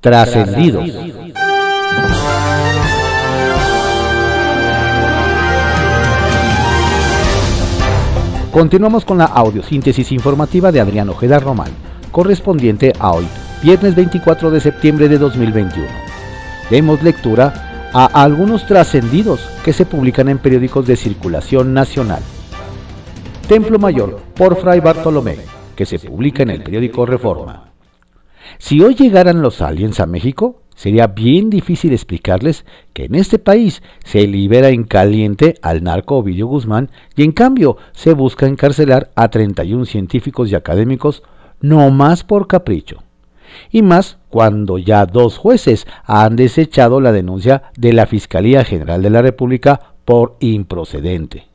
Trascendidos. Continuamos con la audiosíntesis informativa de Adrián Ojeda Román, correspondiente a hoy, viernes 24 de septiembre de 2021. Demos lectura a algunos trascendidos que se publican en periódicos de circulación nacional. Templo Mayor, por Fray Bartolomé, que se publica en el periódico Reforma. Si hoy llegaran los aliens a México, sería bien difícil explicarles que en este país se libera en caliente al narco Ovidio Guzmán y en cambio se busca encarcelar a 31 científicos y académicos no más por capricho. Y más cuando ya dos jueces han desechado la denuncia de la Fiscalía General de la República por improcedente.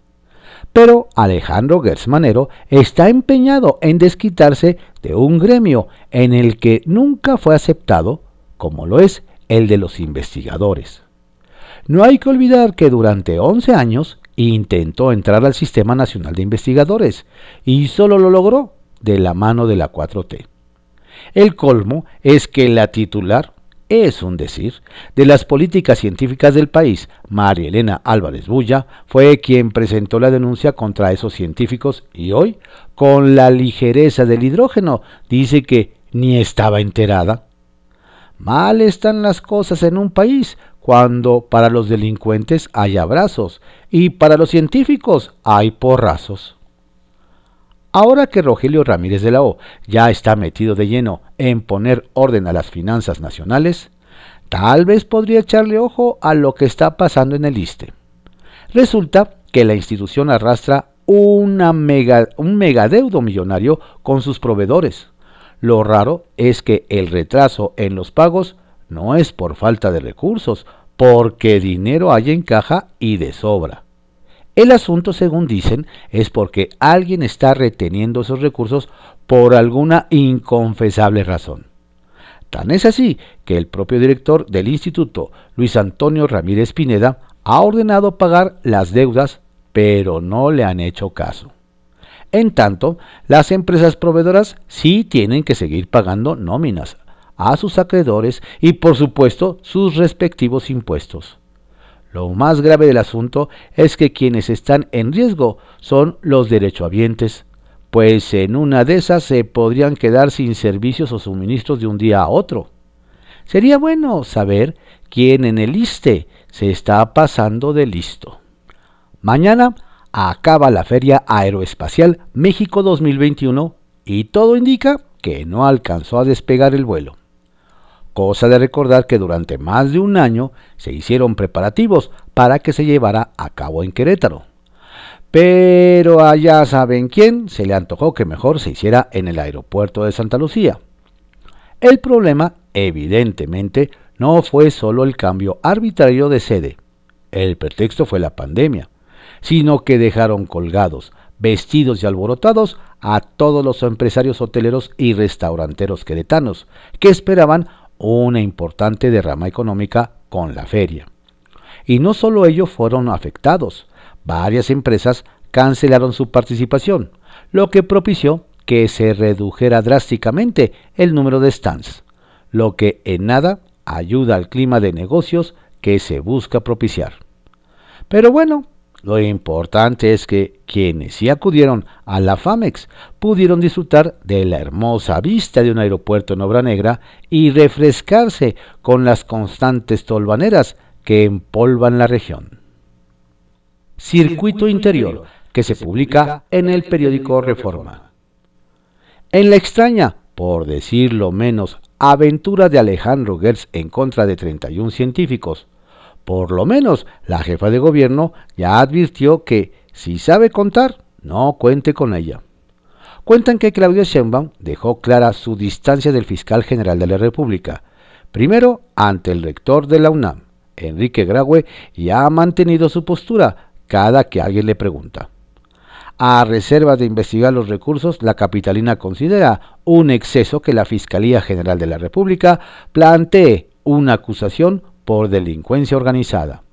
Pero Alejandro Gersmanero está empeñado en desquitarse de un gremio en el que nunca fue aceptado, como lo es el de los investigadores. No hay que olvidar que durante 11 años intentó entrar al Sistema Nacional de Investigadores y solo lo logró de la mano de la 4T. El colmo es que la titular es un decir, de las políticas científicas del país, María Elena Álvarez Bulla, fue quien presentó la denuncia contra esos científicos y hoy, con la ligereza del hidrógeno, dice que ni estaba enterada. Mal están las cosas en un país cuando para los delincuentes hay abrazos y para los científicos hay porrazos. Ahora que Rogelio Ramírez de la O ya está metido de lleno en poner orden a las finanzas nacionales, tal vez podría echarle ojo a lo que está pasando en el ISTE. Resulta que la institución arrastra mega, un megadeudo millonario con sus proveedores. Lo raro es que el retraso en los pagos no es por falta de recursos, porque dinero hay en caja y de sobra. El asunto, según dicen, es porque alguien está reteniendo esos recursos por alguna inconfesable razón. Tan es así que el propio director del instituto, Luis Antonio Ramírez Pineda, ha ordenado pagar las deudas, pero no le han hecho caso. En tanto, las empresas proveedoras sí tienen que seguir pagando nóminas a sus acreedores y por supuesto sus respectivos impuestos. Lo más grave del asunto es que quienes están en riesgo son los derechohabientes, pues en una de esas se podrían quedar sin servicios o suministros de un día a otro. Sería bueno saber quién en el ISTE se está pasando de listo. Mañana acaba la Feria Aeroespacial México 2021 y todo indica que no alcanzó a despegar el vuelo. Cosa de recordar que durante más de un año se hicieron preparativos para que se llevara a cabo en Querétaro. Pero allá saben quién se le antojó que mejor se hiciera en el aeropuerto de Santa Lucía. El problema, evidentemente, no fue solo el cambio arbitrario de sede, el pretexto fue la pandemia, sino que dejaron colgados, vestidos y alborotados a todos los empresarios hoteleros y restauranteros queretanos, que esperaban una importante derrama económica con la feria. Y no solo ellos fueron afectados, varias empresas cancelaron su participación, lo que propició que se redujera drásticamente el número de stands, lo que en nada ayuda al clima de negocios que se busca propiciar. Pero bueno, lo importante es que quienes sí acudieron a la FAMEX pudieron disfrutar de la hermosa vista de un aeropuerto en obra negra y refrescarse con las constantes tolvaneras que empolvan la región. Circuito Interior, que se publica en el periódico Reforma. En la extraña, por decirlo menos, aventura de Alejandro Gertz en contra de 31 científicos, por lo menos la jefa de gobierno ya advirtió que si sabe contar, no cuente con ella. Cuentan que Claudia Sheinbaum dejó clara su distancia del fiscal general de la República, primero ante el rector de la UNAM, Enrique Graue, y ha mantenido su postura cada que alguien le pregunta. A reserva de investigar los recursos, la capitalina considera un exceso que la Fiscalía General de la República plantee una acusación por delincuencia organizada.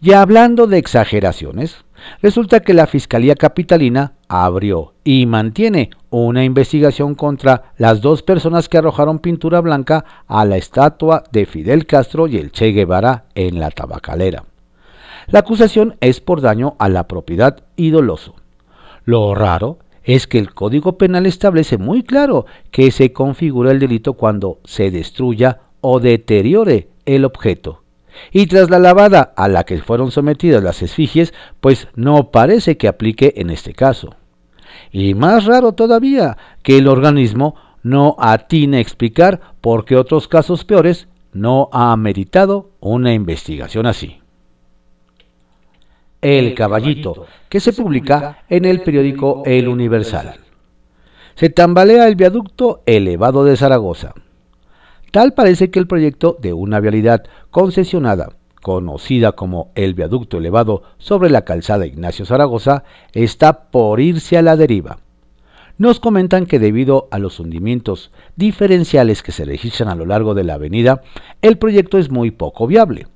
Y hablando de exageraciones, Resulta que la Fiscalía Capitalina abrió y mantiene una investigación contra las dos personas que arrojaron pintura blanca a la estatua de Fidel Castro y el Che Guevara en la tabacalera. La acusación es por daño a la propiedad y doloso. Lo raro es que el Código Penal establece muy claro que se configura el delito cuando se destruya o deteriore el objeto y tras la lavada a la que fueron sometidas las esfigies, pues no parece que aplique en este caso. Y más raro todavía, que el organismo no atine a explicar por qué otros casos peores no ha meritado una investigación así. El Caballito, que se publica en el periódico El Universal. Se tambalea el viaducto elevado de Zaragoza. Tal parece que el proyecto de una vialidad concesionada, conocida como el viaducto elevado sobre la calzada Ignacio Zaragoza, está por irse a la deriva. Nos comentan que debido a los hundimientos diferenciales que se registran a lo largo de la avenida, el proyecto es muy poco viable.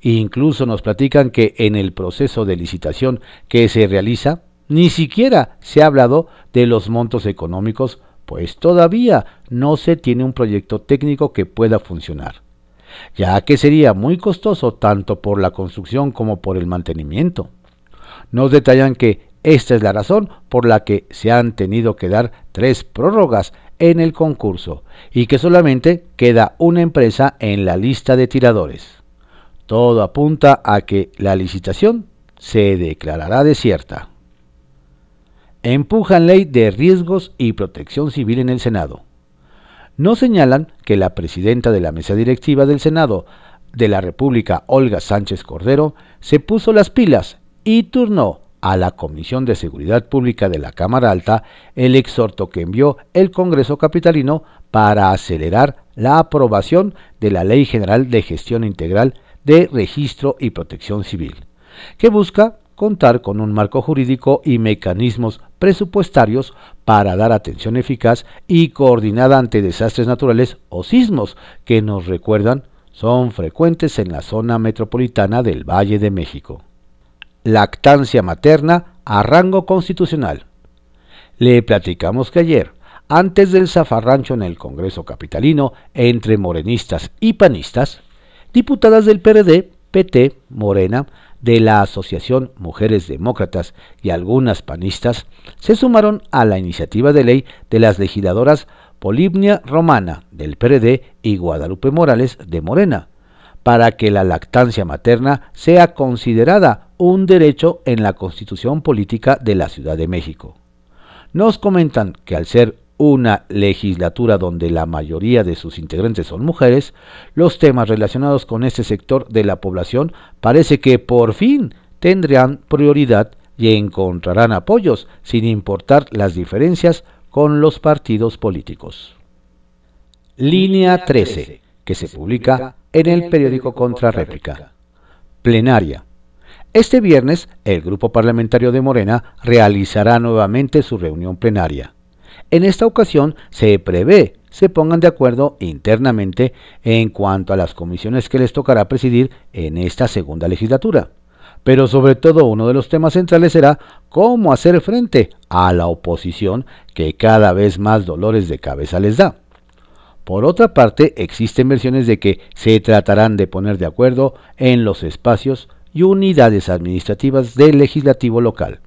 Incluso nos platican que en el proceso de licitación que se realiza, ni siquiera se ha hablado de los montos económicos pues todavía no se tiene un proyecto técnico que pueda funcionar, ya que sería muy costoso tanto por la construcción como por el mantenimiento. Nos detallan que esta es la razón por la que se han tenido que dar tres prórrogas en el concurso y que solamente queda una empresa en la lista de tiradores. Todo apunta a que la licitación se declarará desierta empujan ley de riesgos y protección civil en el Senado. No señalan que la presidenta de la mesa directiva del Senado de la República, Olga Sánchez Cordero, se puso las pilas y turnó a la Comisión de Seguridad Pública de la Cámara Alta el exhorto que envió el Congreso Capitalino para acelerar la aprobación de la Ley General de Gestión Integral de Registro y Protección Civil, que busca contar con un marco jurídico y mecanismos presupuestarios para dar atención eficaz y coordinada ante desastres naturales o sismos que nos recuerdan son frecuentes en la zona metropolitana del Valle de México. Lactancia materna a rango constitucional. Le platicamos que ayer, antes del zafarrancho en el Congreso Capitalino entre morenistas y panistas, diputadas del PRD, PT, Morena, de la Asociación Mujeres Demócratas y algunas panistas se sumaron a la iniciativa de ley de las legisladoras Polibnia Romana del PRD y Guadalupe Morales de Morena, para que la lactancia materna sea considerada un derecho en la Constitución Política de la Ciudad de México. Nos comentan que al ser una legislatura donde la mayoría de sus integrantes son mujeres, los temas relacionados con este sector de la población parece que por fin tendrán prioridad y encontrarán apoyos sin importar las diferencias con los partidos políticos. Línea 13, que se publica en el periódico Contrarréplica. Plenaria. Este viernes, el grupo parlamentario de Morena realizará nuevamente su reunión plenaria. En esta ocasión se prevé se pongan de acuerdo internamente en cuanto a las comisiones que les tocará presidir en esta segunda legislatura. Pero sobre todo uno de los temas centrales será cómo hacer frente a la oposición que cada vez más dolores de cabeza les da. Por otra parte, existen versiones de que se tratarán de poner de acuerdo en los espacios y unidades administrativas del legislativo local.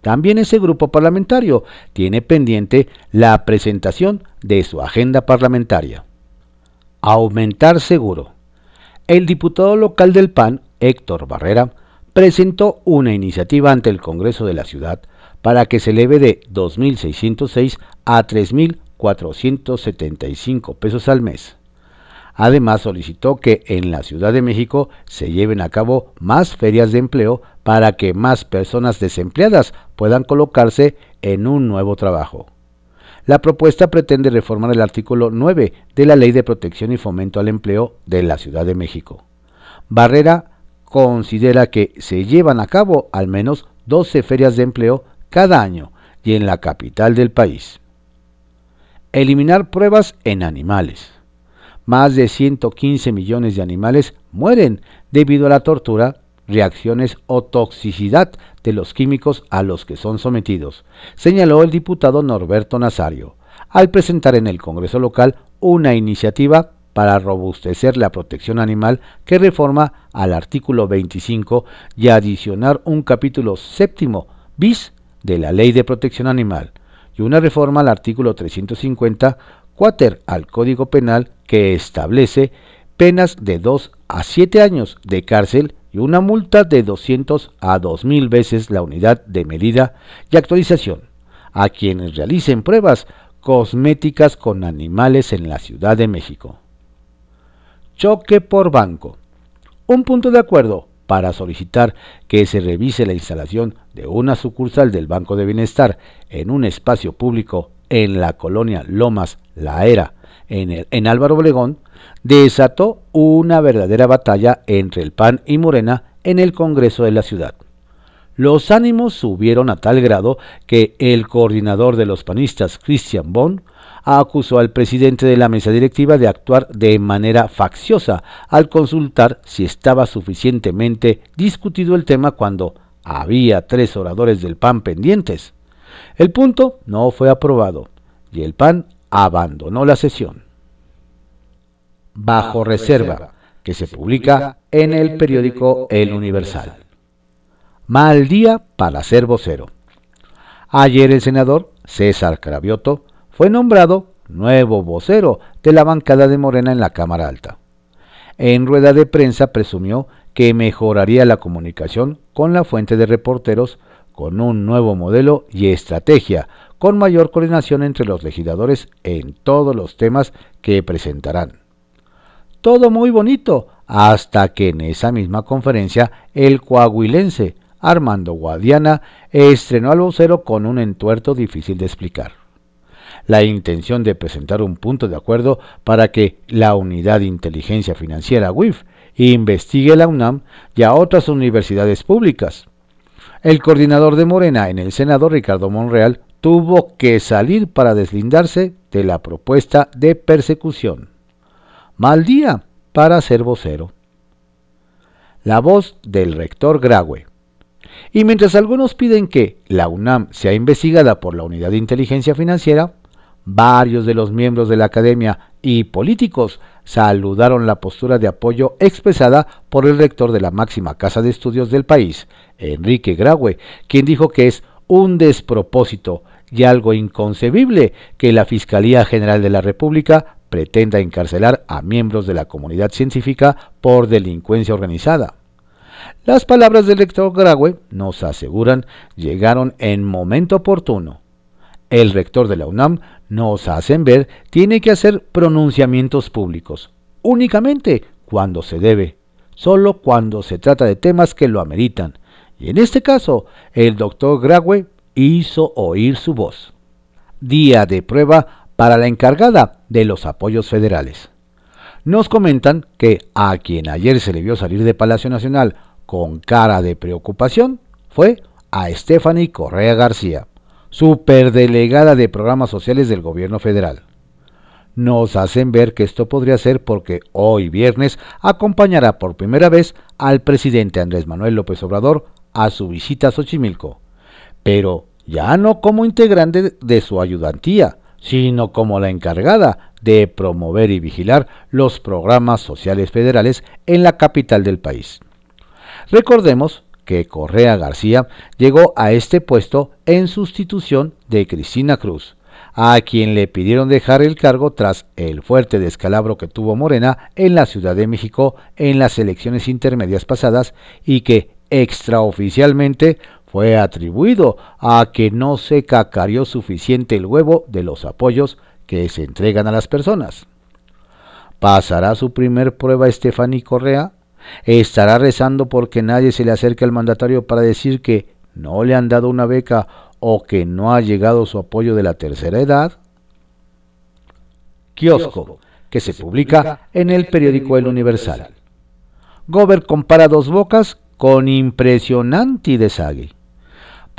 También ese grupo parlamentario tiene pendiente la presentación de su agenda parlamentaria. Aumentar seguro. El diputado local del PAN, Héctor Barrera, presentó una iniciativa ante el Congreso de la Ciudad para que se eleve de 2.606 a 3.475 pesos al mes. Además, solicitó que en la Ciudad de México se lleven a cabo más ferias de empleo para que más personas desempleadas puedan colocarse en un nuevo trabajo. La propuesta pretende reformar el artículo 9 de la Ley de Protección y Fomento al Empleo de la Ciudad de México. Barrera considera que se llevan a cabo al menos 12 ferias de empleo cada año y en la capital del país. Eliminar pruebas en animales. Más de 115 millones de animales mueren debido a la tortura reacciones o toxicidad de los químicos a los que son sometidos, señaló el diputado Norberto Nazario, al presentar en el Congreso local una iniciativa para robustecer la protección animal que reforma al artículo 25 y adicionar un capítulo séptimo bis de la Ley de Protección Animal y una reforma al artículo 350 al Código Penal que establece penas de 2 a 7 años de cárcel y una multa de 200 a 2.000 veces la unidad de medida y actualización a quienes realicen pruebas cosméticas con animales en la Ciudad de México. Choque por banco. Un punto de acuerdo para solicitar que se revise la instalación de una sucursal del Banco de Bienestar en un espacio público en la colonia Lomas La Era, en, en Álvaro Obregón, desató una verdadera batalla entre el PAN y Morena en el Congreso de la ciudad. Los ánimos subieron a tal grado que el coordinador de los panistas, Christian Bonn, acusó al presidente de la mesa directiva de actuar de manera facciosa al consultar si estaba suficientemente discutido el tema cuando había tres oradores del PAN pendientes. El punto no fue aprobado y el PAN abandonó la sesión. Bajo reserva, que se publica en el periódico El Universal. Mal día para ser vocero. Ayer el senador César Cravioto fue nombrado nuevo vocero de la bancada de Morena en la Cámara Alta. En rueda de prensa presumió que mejoraría la comunicación con la fuente de reporteros con un nuevo modelo y estrategia, con mayor coordinación entre los legisladores en todos los temas que presentarán. Todo muy bonito, hasta que en esa misma conferencia el coahuilense Armando Guadiana estrenó al vocero con un entuerto difícil de explicar. La intención de presentar un punto de acuerdo para que la Unidad de Inteligencia Financiera WIF investigue la UNAM y a otras universidades públicas. El coordinador de Morena en el Senado, Ricardo Monreal, tuvo que salir para deslindarse de la propuesta de persecución. Mal día para ser vocero. La voz del rector Graue. Y mientras algunos piden que la UNAM sea investigada por la Unidad de Inteligencia Financiera, varios de los miembros de la academia y políticos saludaron la postura de apoyo expresada por el rector de la máxima casa de estudios del país, Enrique Graue, quien dijo que es un despropósito y algo inconcebible que la Fiscalía General de la República pretenda encarcelar a miembros de la comunidad científica por delincuencia organizada. Las palabras del rector Graue, nos aseguran, llegaron en momento oportuno. El rector de la UNAM nos hacen ver tiene que hacer pronunciamientos públicos, únicamente cuando se debe, solo cuando se trata de temas que lo ameritan. Y en este caso, el doctor Graue hizo oír su voz. Día de prueba para la encargada de los apoyos federales. Nos comentan que a quien ayer se le vio salir de Palacio Nacional con cara de preocupación fue a Stephanie Correa García, superdelegada de programas sociales del gobierno federal. Nos hacen ver que esto podría ser porque hoy viernes acompañará por primera vez al presidente Andrés Manuel López Obrador a su visita a Xochimilco, pero ya no como integrante de su ayudantía, sino como la encargada de promover y vigilar los programas sociales federales en la capital del país. Recordemos que Correa García llegó a este puesto en sustitución de Cristina Cruz, a quien le pidieron dejar el cargo tras el fuerte descalabro que tuvo Morena en la Ciudad de México en las elecciones intermedias pasadas y que extraoficialmente fue atribuido a que no se cacarió suficiente el huevo de los apoyos que se entregan a las personas. ¿Pasará su primer prueba Stephanie Correa? ¿Estará rezando porque nadie se le acerque al mandatario para decir que no le han dado una beca o que no ha llegado su apoyo de la tercera edad? Kiosco, que se publica en el periódico El Universal. Gober compara dos bocas con impresionante desague.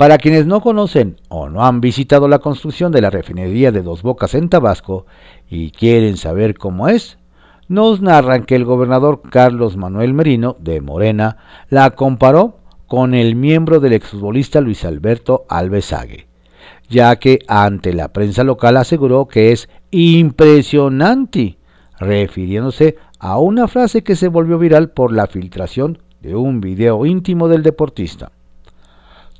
Para quienes no conocen o no han visitado la construcción de la refinería de Dos Bocas en Tabasco y quieren saber cómo es, nos narran que el gobernador Carlos Manuel Merino, de Morena, la comparó con el miembro del exfutbolista Luis Alberto Alvesague, ya que ante la prensa local aseguró que es impresionante, refiriéndose a una frase que se volvió viral por la filtración de un video íntimo del deportista.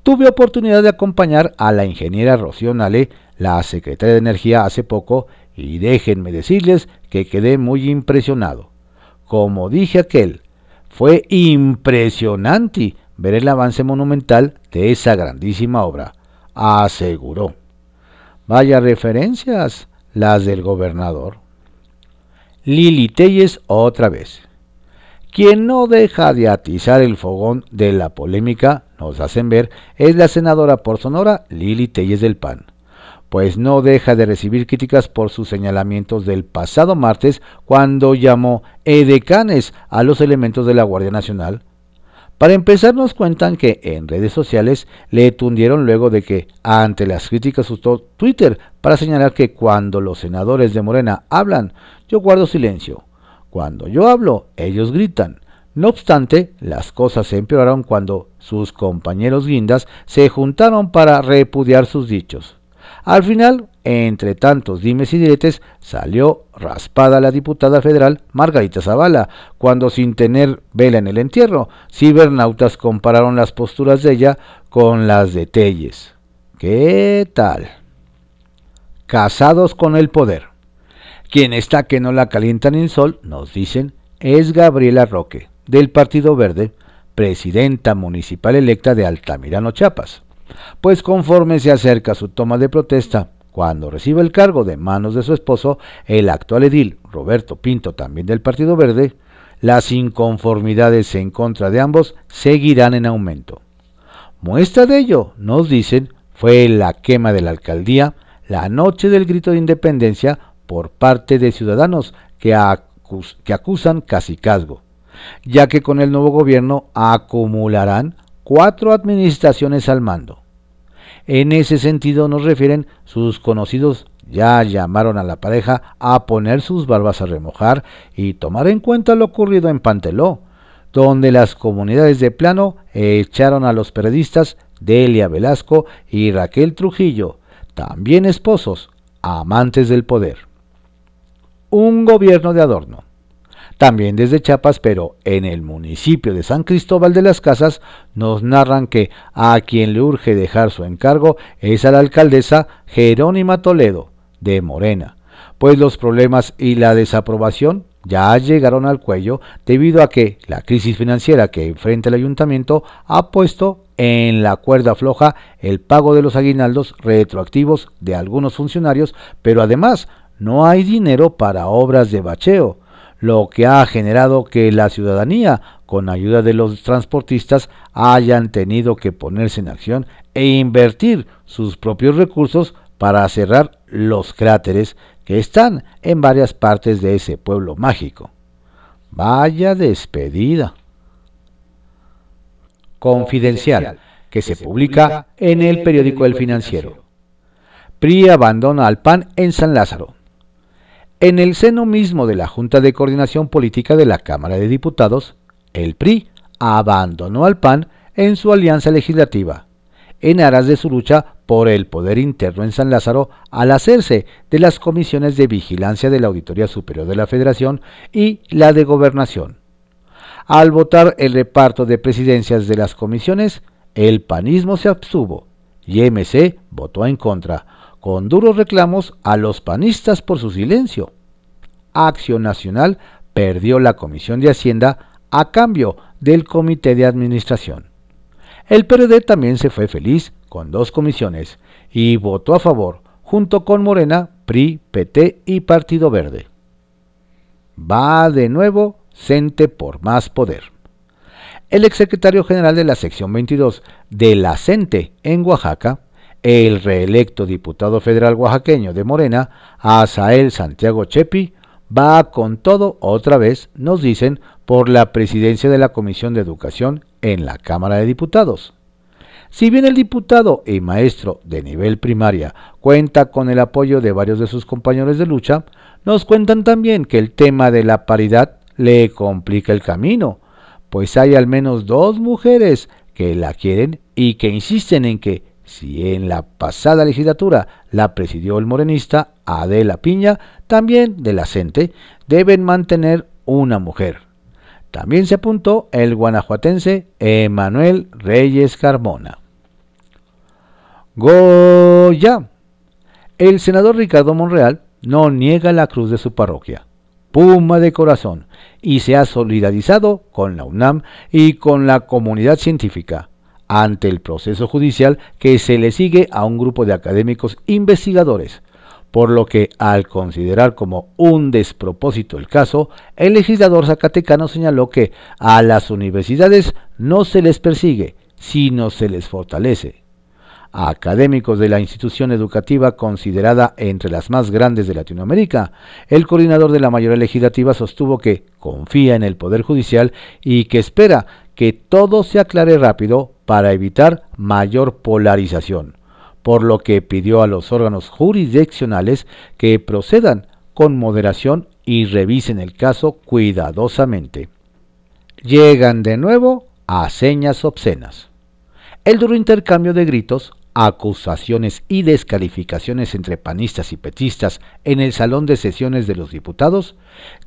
Tuve oportunidad de acompañar a la ingeniera Rocío Nale, la secretaria de Energía, hace poco y déjenme decirles que quedé muy impresionado. Como dije aquel, fue impresionante ver el avance monumental de esa grandísima obra, aseguró. Vaya referencias las del gobernador. Lili Telles otra vez. Quien no deja de atizar el fogón de la polémica, nos hacen ver, es la senadora por Sonora Lili Telles del PAN pues no deja de recibir críticas por sus señalamientos del pasado martes cuando llamó edecanes a los elementos de la Guardia Nacional. Para empezar nos cuentan que en redes sociales le tundieron luego de que ante las críticas usó Twitter para señalar que cuando los senadores de Morena hablan, yo guardo silencio. Cuando yo hablo, ellos gritan. No obstante, las cosas se empeoraron cuando sus compañeros guindas se juntaron para repudiar sus dichos. Al final, entre tantos dimes y diretes, salió raspada la diputada federal Margarita Zavala, cuando sin tener vela en el entierro, cibernautas compararon las posturas de ella con las de Telles. ¿Qué tal? Casados con el poder. Quien está que no la calientan en sol, nos dicen, es Gabriela Roque, del Partido Verde, presidenta municipal electa de Altamirano, Chiapas pues conforme se acerca su toma de protesta, cuando recibe el cargo de manos de su esposo, el actual edil Roberto Pinto, también del Partido Verde, las inconformidades en contra de ambos seguirán en aumento. Muestra de ello, nos dicen, fue la quema de la alcaldía la noche del grito de independencia por parte de ciudadanos que, que acusan ya que con el nuevo gobierno acumularán cuatro administraciones al mando. En ese sentido nos refieren sus conocidos ya llamaron a la pareja a poner sus barbas a remojar y tomar en cuenta lo ocurrido en Panteló, donde las comunidades de plano echaron a los periodistas Delia Velasco y Raquel Trujillo, también esposos, amantes del poder. Un gobierno de adorno. También desde Chiapas, pero en el municipio de San Cristóbal de las Casas, nos narran que a quien le urge dejar su encargo es a la alcaldesa Jerónima Toledo, de Morena, pues los problemas y la desaprobación ya llegaron al cuello debido a que la crisis financiera que enfrenta el ayuntamiento ha puesto en la cuerda floja el pago de los aguinaldos retroactivos de algunos funcionarios, pero además no hay dinero para obras de bacheo lo que ha generado que la ciudadanía, con ayuda de los transportistas, hayan tenido que ponerse en acción e invertir sus propios recursos para cerrar los cráteres que están en varias partes de ese pueblo mágico. Vaya despedida. Confidencial, que se publica en el periódico El Financiero. PRI abandona al PAN en San Lázaro. En el seno mismo de la Junta de Coordinación Política de la Cámara de Diputados, el PRI abandonó al PAN en su alianza legislativa, en aras de su lucha por el poder interno en San Lázaro al hacerse de las comisiones de vigilancia de la Auditoría Superior de la Federación y la de Gobernación. Al votar el reparto de presidencias de las comisiones, el panismo se abstuvo y MC votó en contra, con duros reclamos a los panistas por su silencio. Acción Nacional perdió la Comisión de Hacienda a cambio del Comité de Administración. El PRD también se fue feliz con dos comisiones y votó a favor, junto con Morena, PRI, PT y Partido Verde. Va de nuevo Cente por más poder. El exsecretario general de la sección 22 de la CENTE en Oaxaca, el reelecto diputado federal oaxaqueño de Morena, Asael Santiago Chepi, va con todo otra vez, nos dicen, por la presidencia de la Comisión de Educación en la Cámara de Diputados. Si bien el diputado y maestro de nivel primaria cuenta con el apoyo de varios de sus compañeros de lucha, nos cuentan también que el tema de la paridad le complica el camino, pues hay al menos dos mujeres que la quieren y que insisten en que si en la pasada legislatura la presidió el morenista Adela Piña, también de la CENTE, deben mantener una mujer. También se apuntó el guanajuatense Emanuel Reyes Carmona. Goya. El senador Ricardo Monreal no niega la cruz de su parroquia, Puma de corazón, y se ha solidarizado con la UNAM y con la comunidad científica ante el proceso judicial que se le sigue a un grupo de académicos investigadores, por lo que al considerar como un despropósito el caso, el legislador zacatecano señaló que a las universidades no se les persigue, sino se les fortalece académicos de la institución educativa considerada entre las más grandes de Latinoamérica. El coordinador de la mayoría legislativa sostuvo que confía en el Poder Judicial y que espera que todo se aclare rápido para evitar mayor polarización, por lo que pidió a los órganos jurisdiccionales que procedan con moderación y revisen el caso cuidadosamente. Llegan de nuevo a señas obscenas. El duro intercambio de gritos acusaciones y descalificaciones entre panistas y petistas en el salón de sesiones de los diputados,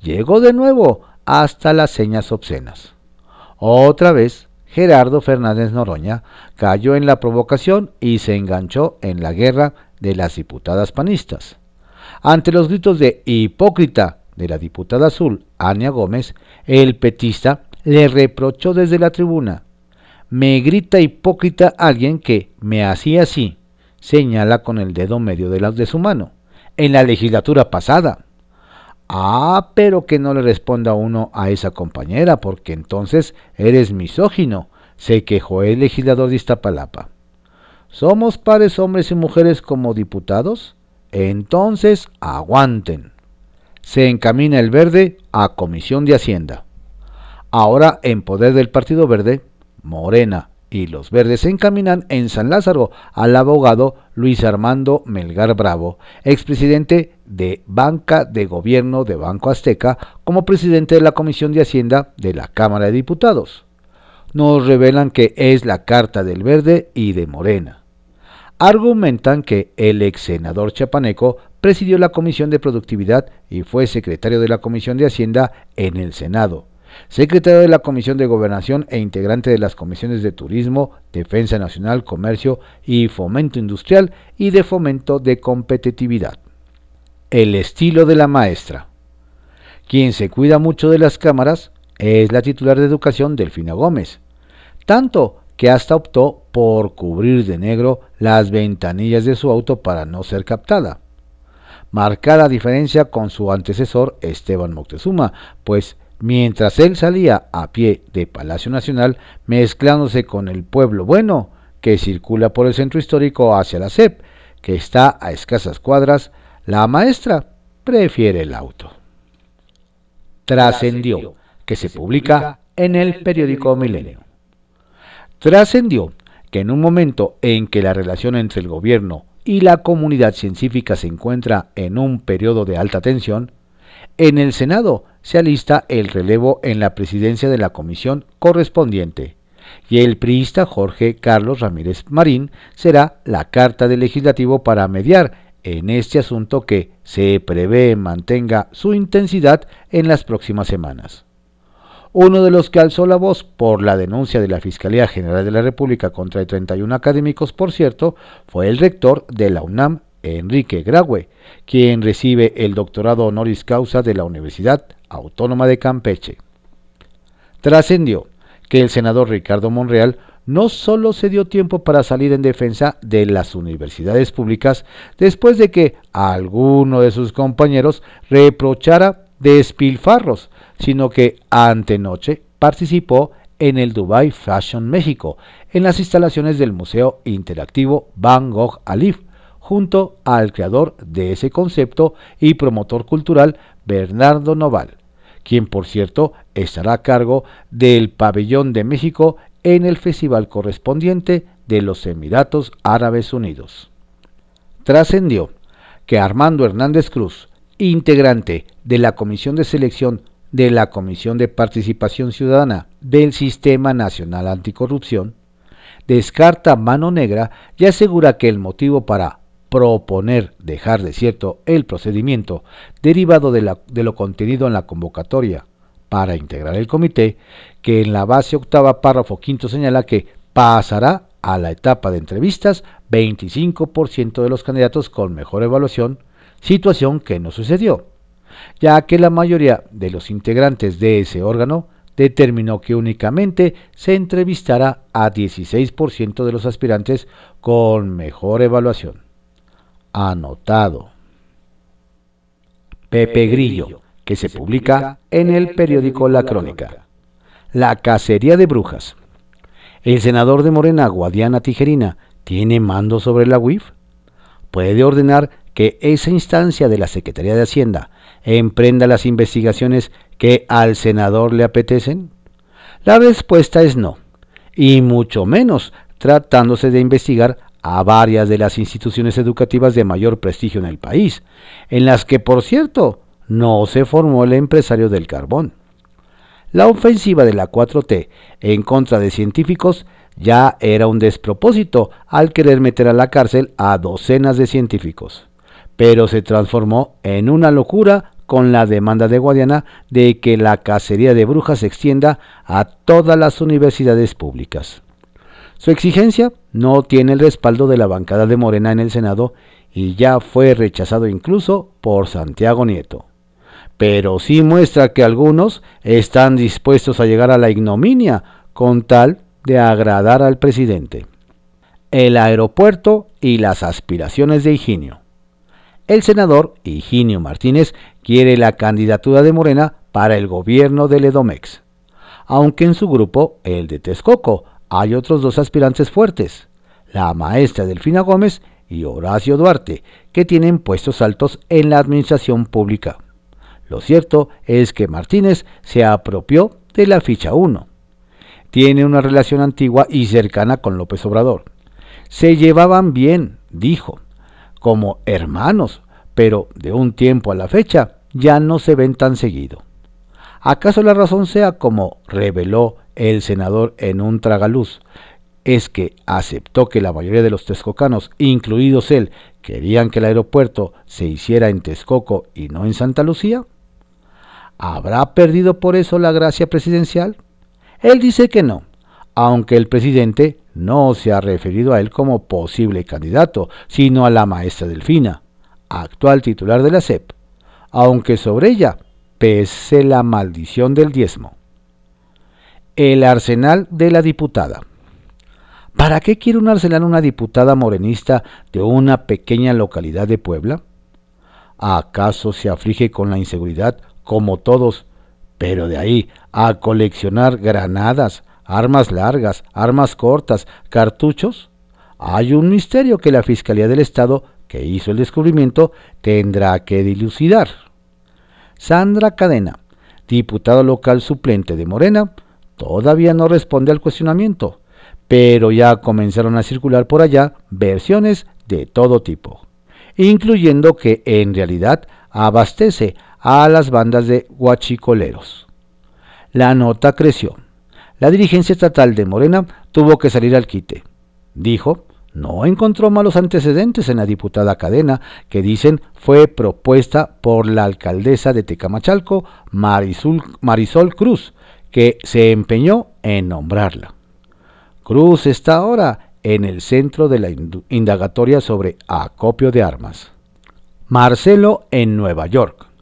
llegó de nuevo hasta las señas obscenas. Otra vez, Gerardo Fernández Noroña cayó en la provocación y se enganchó en la guerra de las diputadas panistas. Ante los gritos de hipócrita de la diputada azul, Ania Gómez, el petista le reprochó desde la tribuna me grita hipócrita alguien que me hacía así, señala con el dedo medio de, la, de su mano, en la legislatura pasada. Ah, pero que no le responda uno a esa compañera, porque entonces eres misógino, se quejó el legislador de Iztapalapa. ¿Somos pares hombres y mujeres como diputados? Entonces aguanten. Se encamina el verde a Comisión de Hacienda. Ahora en poder del Partido Verde, Morena y los verdes se encaminan en San Lázaro al abogado Luis Armando Melgar Bravo, expresidente de Banca de Gobierno de Banco Azteca, como presidente de la Comisión de Hacienda de la Cámara de Diputados. Nos revelan que es la carta del verde y de Morena. Argumentan que el ex senador chapaneco presidió la Comisión de Productividad y fue secretario de la Comisión de Hacienda en el Senado secretario de la Comisión de Gobernación e integrante de las comisiones de Turismo, Defensa Nacional, Comercio y Fomento Industrial y de Fomento de Competitividad. El estilo de la maestra. Quien se cuida mucho de las cámaras es la titular de Educación Delfina Gómez, tanto que hasta optó por cubrir de negro las ventanillas de su auto para no ser captada. Marcada diferencia con su antecesor Esteban Moctezuma, pues mientras él salía a pie de Palacio Nacional mezclándose con el pueblo bueno que circula por el centro histórico hacia la SEP, que está a escasas cuadras, la maestra prefiere el auto. Trascendió, que se publica en el periódico Milenio. Trascendió que en un momento en que la relación entre el gobierno y la comunidad científica se encuentra en un periodo de alta tensión, en el Senado se alista el relevo en la presidencia de la comisión correspondiente y el priista Jorge Carlos Ramírez Marín será la carta del legislativo para mediar en este asunto que se prevé mantenga su intensidad en las próximas semanas. Uno de los que alzó la voz por la denuncia de la Fiscalía General de la República contra 31 académicos, por cierto, fue el rector de la UNAM, Enrique Graue, quien recibe el doctorado honoris causa de la Universidad Autónoma de Campeche. Trascendió que el senador Ricardo Monreal no solo se dio tiempo para salir en defensa de las universidades públicas después de que alguno de sus compañeros reprochara despilfarros, sino que antenoche participó en el Dubai Fashion México, en las instalaciones del Museo Interactivo Van Gogh Alif, junto al creador de ese concepto y promotor cultural Bernardo Noval, quien por cierto estará a cargo del Pabellón de México en el festival correspondiente de los Emiratos Árabes Unidos. Trascendió que Armando Hernández Cruz, integrante de la Comisión de Selección de la Comisión de Participación Ciudadana del Sistema Nacional Anticorrupción, descarta mano negra y asegura que el motivo para proponer dejar desierto el procedimiento derivado de, de, lo contenido en la convocatoria para integrar el comité, que en la base octava párrafo quinto señala que pasará a la etapa de entrevistas 25% de los candidatos con mejor evaluación, situación que no sucedió, ya que la mayoría de los integrantes de ese órgano determinó que únicamente se entrevistará a 16% de los aspirantes con mejor evaluación. Anotado. Pepe Grillo, que se publica en el periódico La Crónica. La cacería de brujas. ¿El senador de Morena, Guadiana Tijerina, tiene mando sobre la UIF? ¿Puede ordenar que esa instancia de la Secretaría de Hacienda emprenda las investigaciones que al senador le apetecen? La respuesta es no, y mucho menos tratándose de investigar a varias de las instituciones educativas de mayor prestigio en el país, en las que, por cierto, no se formó el empresario del carbón. La ofensiva de la 4T en contra de científicos ya era un despropósito al querer meter a la cárcel a docenas de científicos, pero se transformó en una locura con la demanda de Guadiana de que la cacería de brujas se extienda a todas las universidades públicas. Su exigencia no tiene el respaldo de la bancada de Morena en el Senado y ya fue rechazado incluso por Santiago Nieto. Pero sí muestra que algunos están dispuestos a llegar a la ignominia con tal de agradar al presidente. El aeropuerto y las aspiraciones de Higinio. El senador Higinio Martínez quiere la candidatura de Morena para el gobierno del Edomex, aunque en su grupo, el de Texcoco, hay otros dos aspirantes fuertes, la maestra Delfina Gómez y Horacio Duarte, que tienen puestos altos en la administración pública. Lo cierto es que Martínez se apropió de la ficha 1. Tiene una relación antigua y cercana con López Obrador. Se llevaban bien, dijo, como hermanos, pero de un tiempo a la fecha ya no se ven tan seguido. ¿Acaso la razón sea, como reveló el senador en un tragaluz, es que aceptó que la mayoría de los texcocanos, incluidos él, querían que el aeropuerto se hiciera en Texcoco y no en Santa Lucía? ¿Habrá perdido por eso la gracia presidencial? Él dice que no, aunque el presidente no se ha referido a él como posible candidato, sino a la maestra Delfina, actual titular de la SEP, aunque sobre ella pese la maldición del diezmo. El arsenal de la diputada. ¿Para qué quiere un arsenal una diputada morenista de una pequeña localidad de Puebla? ¿Acaso se aflige con la inseguridad como todos, pero de ahí a coleccionar granadas, armas largas, armas cortas, cartuchos, hay un misterio que la Fiscalía del Estado, que hizo el descubrimiento, tendrá que dilucidar. Sandra Cadena, diputado local suplente de Morena, todavía no responde al cuestionamiento, pero ya comenzaron a circular por allá versiones de todo tipo, incluyendo que en realidad abastece a las bandas de guachicoleros. La nota creció la dirigencia estatal de Morena tuvo que salir al quite. Dijo, no encontró malos antecedentes en la diputada Cadena, que dicen fue propuesta por la alcaldesa de Tecamachalco, Marisol Cruz, que se empeñó en nombrarla. Cruz está ahora en el centro de la indagatoria sobre acopio de armas. Marcelo en Nueva York.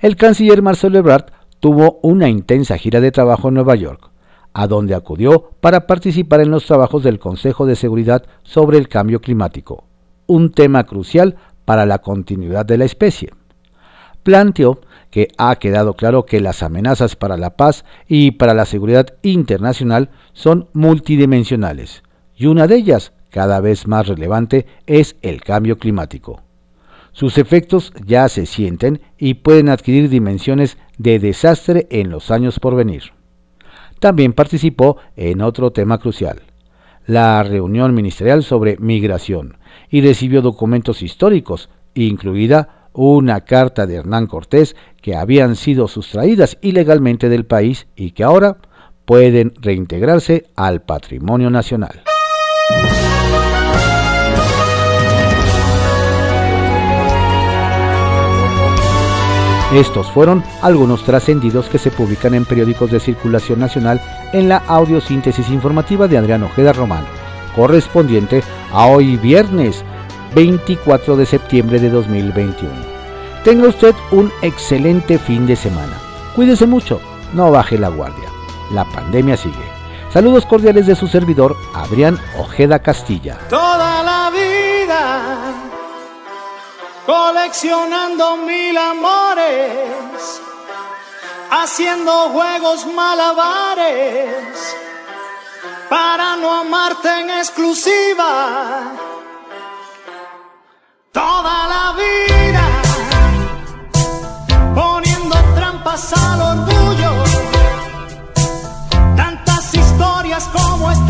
El canciller Marcelo Ebrard tuvo una intensa gira de trabajo en Nueva York a donde acudió para participar en los trabajos del Consejo de Seguridad sobre el Cambio Climático, un tema crucial para la continuidad de la especie. Planteó que ha quedado claro que las amenazas para la paz y para la seguridad internacional son multidimensionales, y una de ellas, cada vez más relevante, es el cambio climático. Sus efectos ya se sienten y pueden adquirir dimensiones de desastre en los años por venir también participó en otro tema crucial, la reunión ministerial sobre migración y recibió documentos históricos, incluida una carta de Hernán Cortés que habían sido sustraídas ilegalmente del país y que ahora pueden reintegrarse al patrimonio nacional. Estos fueron algunos trascendidos que se publican en periódicos de circulación nacional en la audiosíntesis informativa de Adrián Ojeda Román, correspondiente a hoy viernes 24 de septiembre de 2021. Tenga usted un excelente fin de semana. Cuídese mucho, no baje la guardia. La pandemia sigue. Saludos cordiales de su servidor, Adrián Ojeda Castilla. Toda la vida coleccionando mil amores, haciendo juegos malabares para no amarte en exclusiva. Toda la vida poniendo trampas al orgullo, tantas historias como estrellas